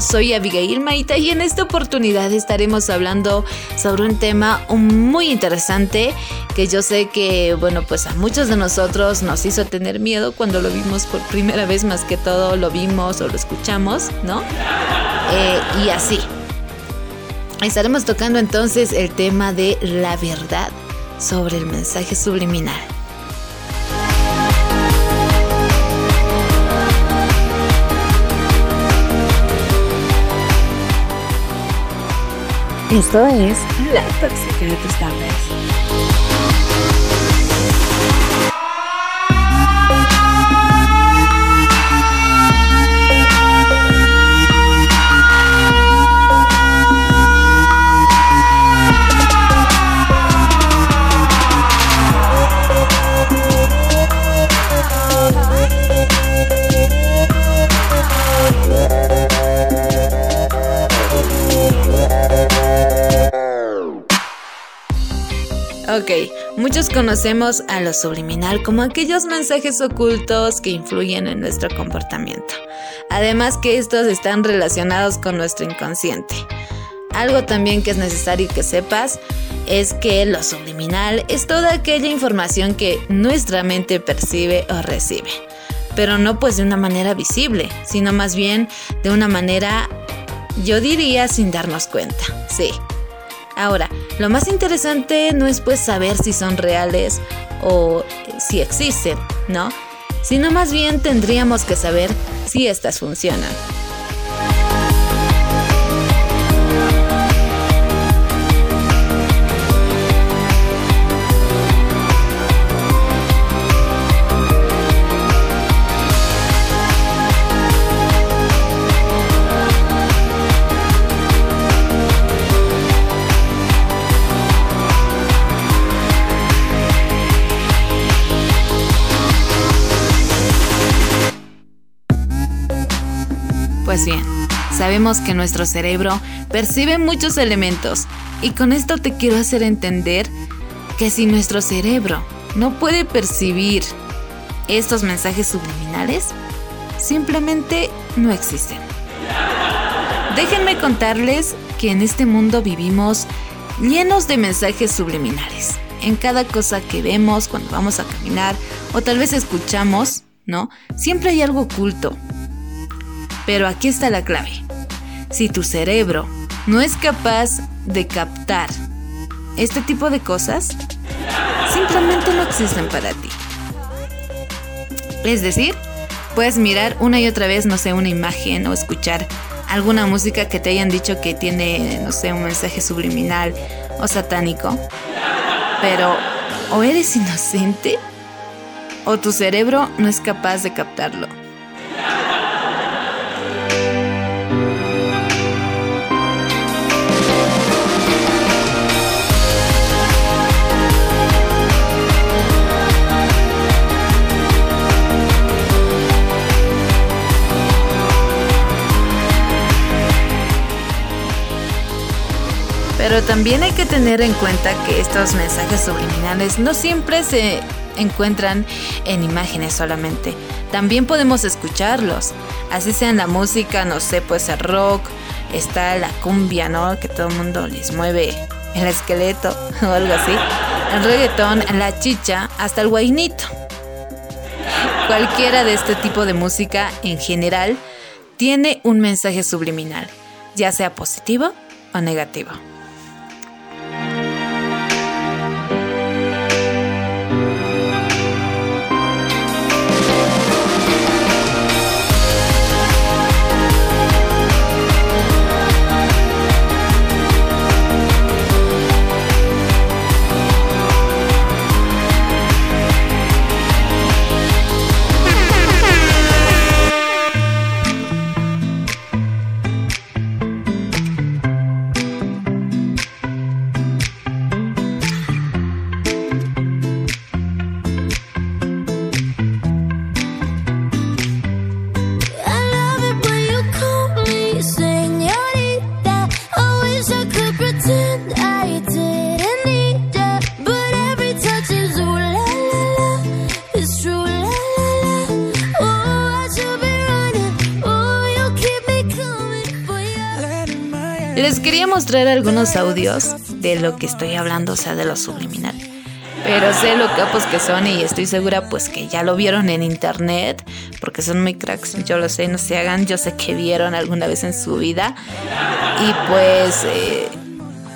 Soy Abigail Maita y en esta oportunidad estaremos hablando sobre un tema muy interesante que yo sé que, bueno, pues a muchos de nosotros nos hizo tener miedo cuando lo vimos por primera vez, más que todo lo vimos o lo escuchamos, ¿no? Eh, y así. Estaremos tocando entonces el tema de la verdad sobre el mensaje subliminal. Esto es La Tóxica de tus tardes. Ok, muchos conocemos a lo subliminal como aquellos mensajes ocultos que influyen en nuestro comportamiento. Además que estos están relacionados con nuestro inconsciente. Algo también que es necesario que sepas es que lo subliminal es toda aquella información que nuestra mente percibe o recibe. Pero no pues de una manera visible, sino más bien de una manera, yo diría, sin darnos cuenta. Sí, Ahora, lo más interesante no es pues saber si son reales o si existen, ¿no? Sino más bien tendríamos que saber si estas funcionan. Sabemos que nuestro cerebro percibe muchos elementos y con esto te quiero hacer entender que si nuestro cerebro no puede percibir estos mensajes subliminales, simplemente no existen. Déjenme contarles que en este mundo vivimos llenos de mensajes subliminales. En cada cosa que vemos cuando vamos a caminar o tal vez escuchamos, ¿no? Siempre hay algo oculto, pero aquí está la clave. Si tu cerebro no es capaz de captar este tipo de cosas, simplemente no existen para ti. Es decir, puedes mirar una y otra vez, no sé, una imagen o escuchar alguna música que te hayan dicho que tiene, no sé, un mensaje subliminal o satánico. Pero o eres inocente o tu cerebro no es capaz de captarlo. Pero también hay que tener en cuenta que estos mensajes subliminales no siempre se encuentran en imágenes solamente. También podemos escucharlos. Así sea en la música, no sé, pues el rock, está la cumbia, ¿no? Que todo el mundo les mueve el esqueleto o algo así. El reggaetón, la chicha, hasta el guainito. Cualquiera de este tipo de música en general tiene un mensaje subliminal, ya sea positivo o negativo. Mostrar algunos audios de lo que estoy hablando, o sea, de lo subliminal. Pero sé lo capos que son y estoy segura pues que ya lo vieron en internet porque son muy cracks, yo lo sé, no se hagan, yo sé que vieron alguna vez en su vida. Y pues eh,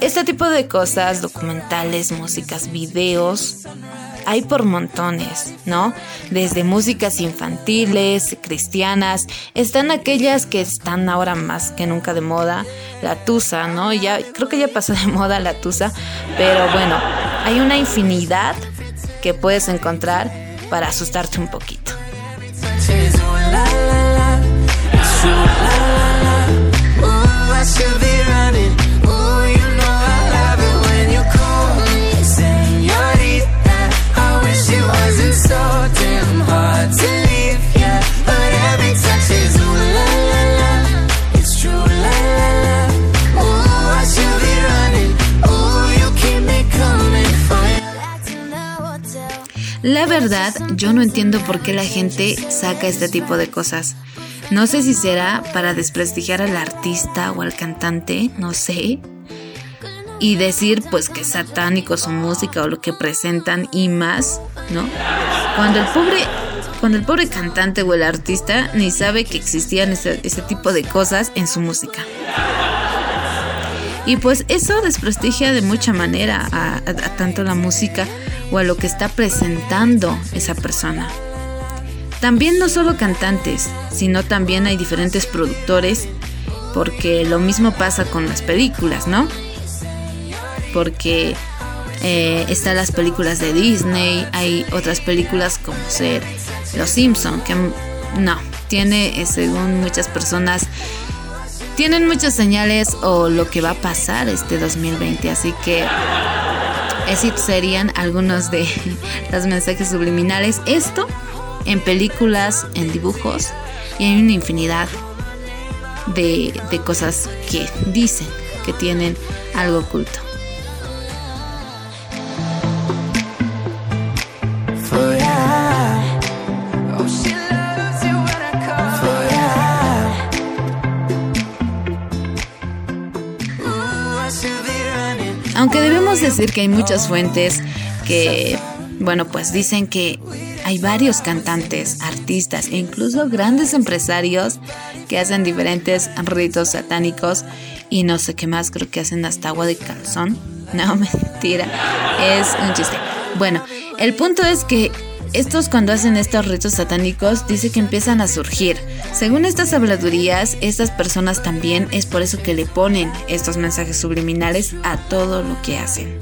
este tipo de cosas, documentales, músicas, videos, hay por montones, ¿no? Desde músicas infantiles, cristianas, están aquellas que están ahora más que nunca de moda, la tusa, ¿no? Ya creo que ya pasó de moda la tusa, pero bueno, hay una infinidad que puedes encontrar para asustarte un poquito. La verdad, yo no entiendo por qué la gente saca este tipo de cosas. No sé si será para desprestigiar al artista o al cantante, no sé. Y decir pues que es satánico su música o lo que presentan y más, ¿no? Cuando el pobre, cuando el pobre cantante o el artista ni sabe que existían ese, tipo de cosas en su música. Y pues eso desprestigia de mucha manera a tanto la música o a lo que está presentando esa persona. También no solo cantantes, sino también hay diferentes productores, porque lo mismo pasa con las películas, ¿no? Porque eh, están las películas de Disney, hay otras películas como ser Los Simpson, que no, tiene, eh, según muchas personas, tienen muchas señales o lo que va a pasar este 2020, así que esos serían algunos de los mensajes subliminales. Esto en películas, en dibujos y hay una infinidad de, de cosas que dicen que tienen algo oculto. Aunque debemos decir que hay muchas fuentes que, bueno, pues dicen que hay varios cantantes, artistas e incluso grandes empresarios que hacen diferentes ritos satánicos y no sé qué más, creo que hacen hasta agua de calzón. No, mentira, es un chiste. Bueno, el punto es que estos cuando hacen estos ritos satánicos dice que empiezan a surgir. Según estas habladurías, estas personas también es por eso que le ponen estos mensajes subliminales a todo lo que hacen.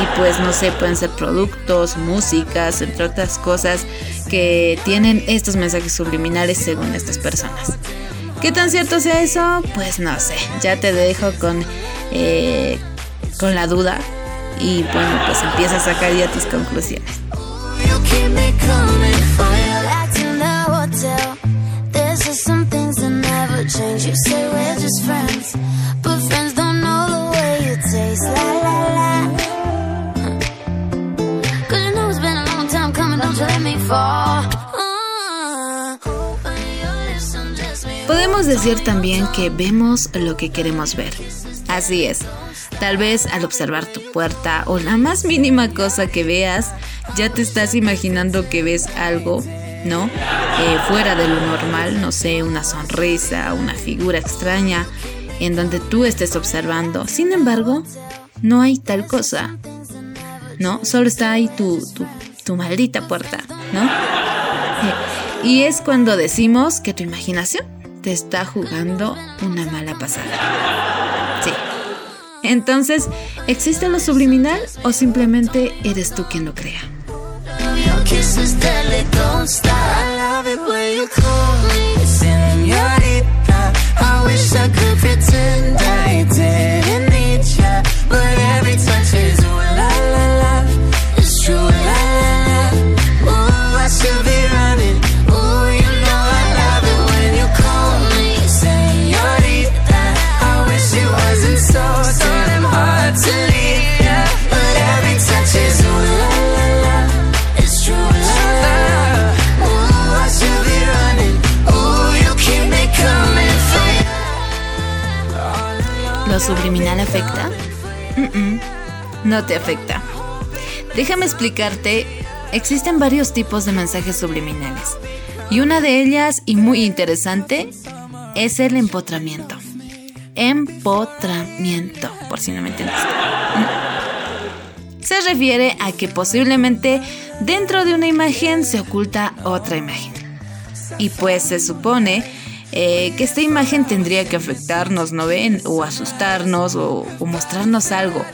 Y pues no sé, pueden ser productos, músicas, entre otras cosas que tienen estos mensajes subliminales según estas personas. ¿Qué tan cierto sea eso? Pues no sé, ya te dejo con, eh, con la duda y bueno, pues empieza a sacar ya tus conclusiones. Podemos decir también que vemos lo que queremos ver. Así es. Tal vez al observar tu puerta o la más mínima cosa que veas, ya te estás imaginando que ves algo, ¿no? Eh, fuera de lo normal, no sé, una sonrisa, una figura extraña, en donde tú estés observando. Sin embargo, no hay tal cosa, ¿no? Solo está ahí tu, tu, maldita puerta, ¿no? Eh, y es cuando decimos que tu imaginación te está jugando una mala pasada. Sí. Entonces, ¿existe lo subliminal o simplemente eres tú quien lo crea? Afecta? no te afecta. Déjame explicarte, existen varios tipos de mensajes subliminales. Y una de ellas, y muy interesante, es el empotramiento. Empotramiento, por si no me entendiste. Se refiere a que posiblemente dentro de una imagen se oculta otra imagen. Y pues se supone eh, que esta imagen tendría que afectarnos, ¿no ven? O asustarnos o, mostrarnos algo.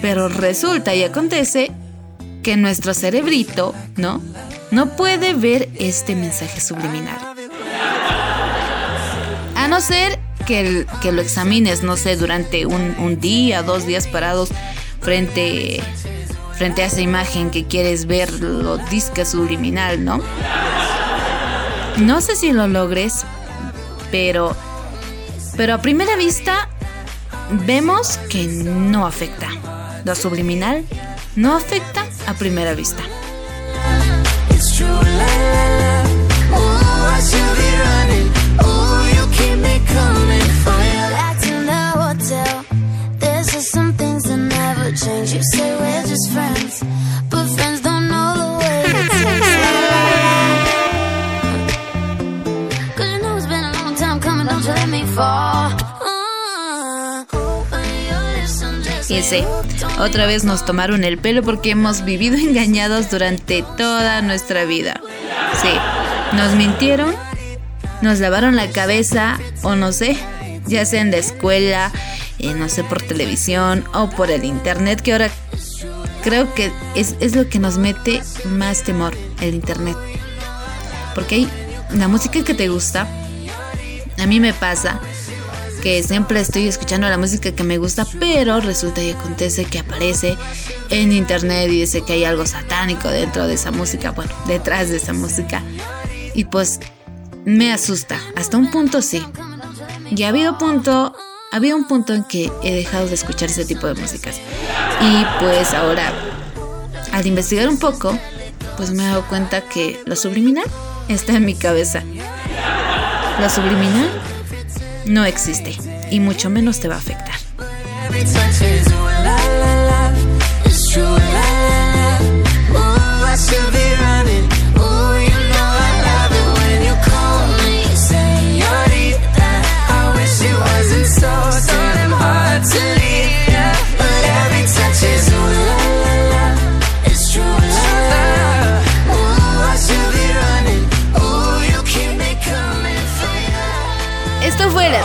Pero resulta y acontece que nuestro cerebrito, ¿no? No puede ver este mensaje subliminal. A no ser que, que lo examines, no sé, durante un, un, día, dos días parados frente, frente a esa imagen que quieres ver, lo disque subliminal, ¿no? No sé si lo logres, pero, pero a primera vista vemos que no afecta. Lo subliminal no afecta a primera vista. Ese, otra vez nos tomaron el pelo porque hemos vivido engañados durante toda nuestra vida. Sí, nos mintieron, nos lavaron la cabeza o no sé, ya sea en la escuela, eh, no sé, por televisión o por el internet, que ahora creo que es, es lo que nos mete más temor, el internet. Porque hay la música que te gusta, a mí me pasa que siempre estoy escuchando la música que me gusta, pero resulta y acontece que aparece en internet y dice que hay algo satánico dentro de esa música, bueno, detrás de esa música. Y pues me asusta, hasta un punto sí. Y ha habido punto, había un punto en que he dejado de escuchar ese tipo de músicas. Y pues ahora, al investigar un poco, pues me he dado cuenta que lo subliminal está en mi cabeza. Lo subliminal no existe y mucho menos te va a afectar.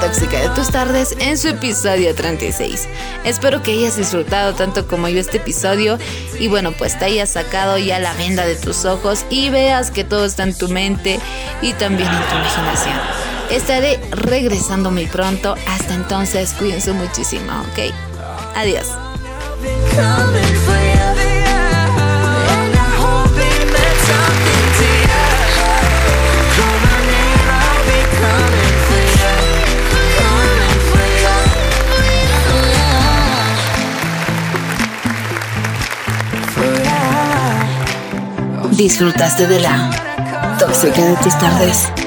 Tóxica de tus tardes en su episodio 36. Espero que hayas disfrutado tanto como yo este episodio y bueno, pues te hayas sacado ya la venda de tus ojos y veas que todo está en tu mente y también en tu imaginación. Estaré regresando muy pronto. Hasta entonces, cuídense muchísimo, ¿ok? Adiós. Disfrutaste de la tóxica de tus tardes.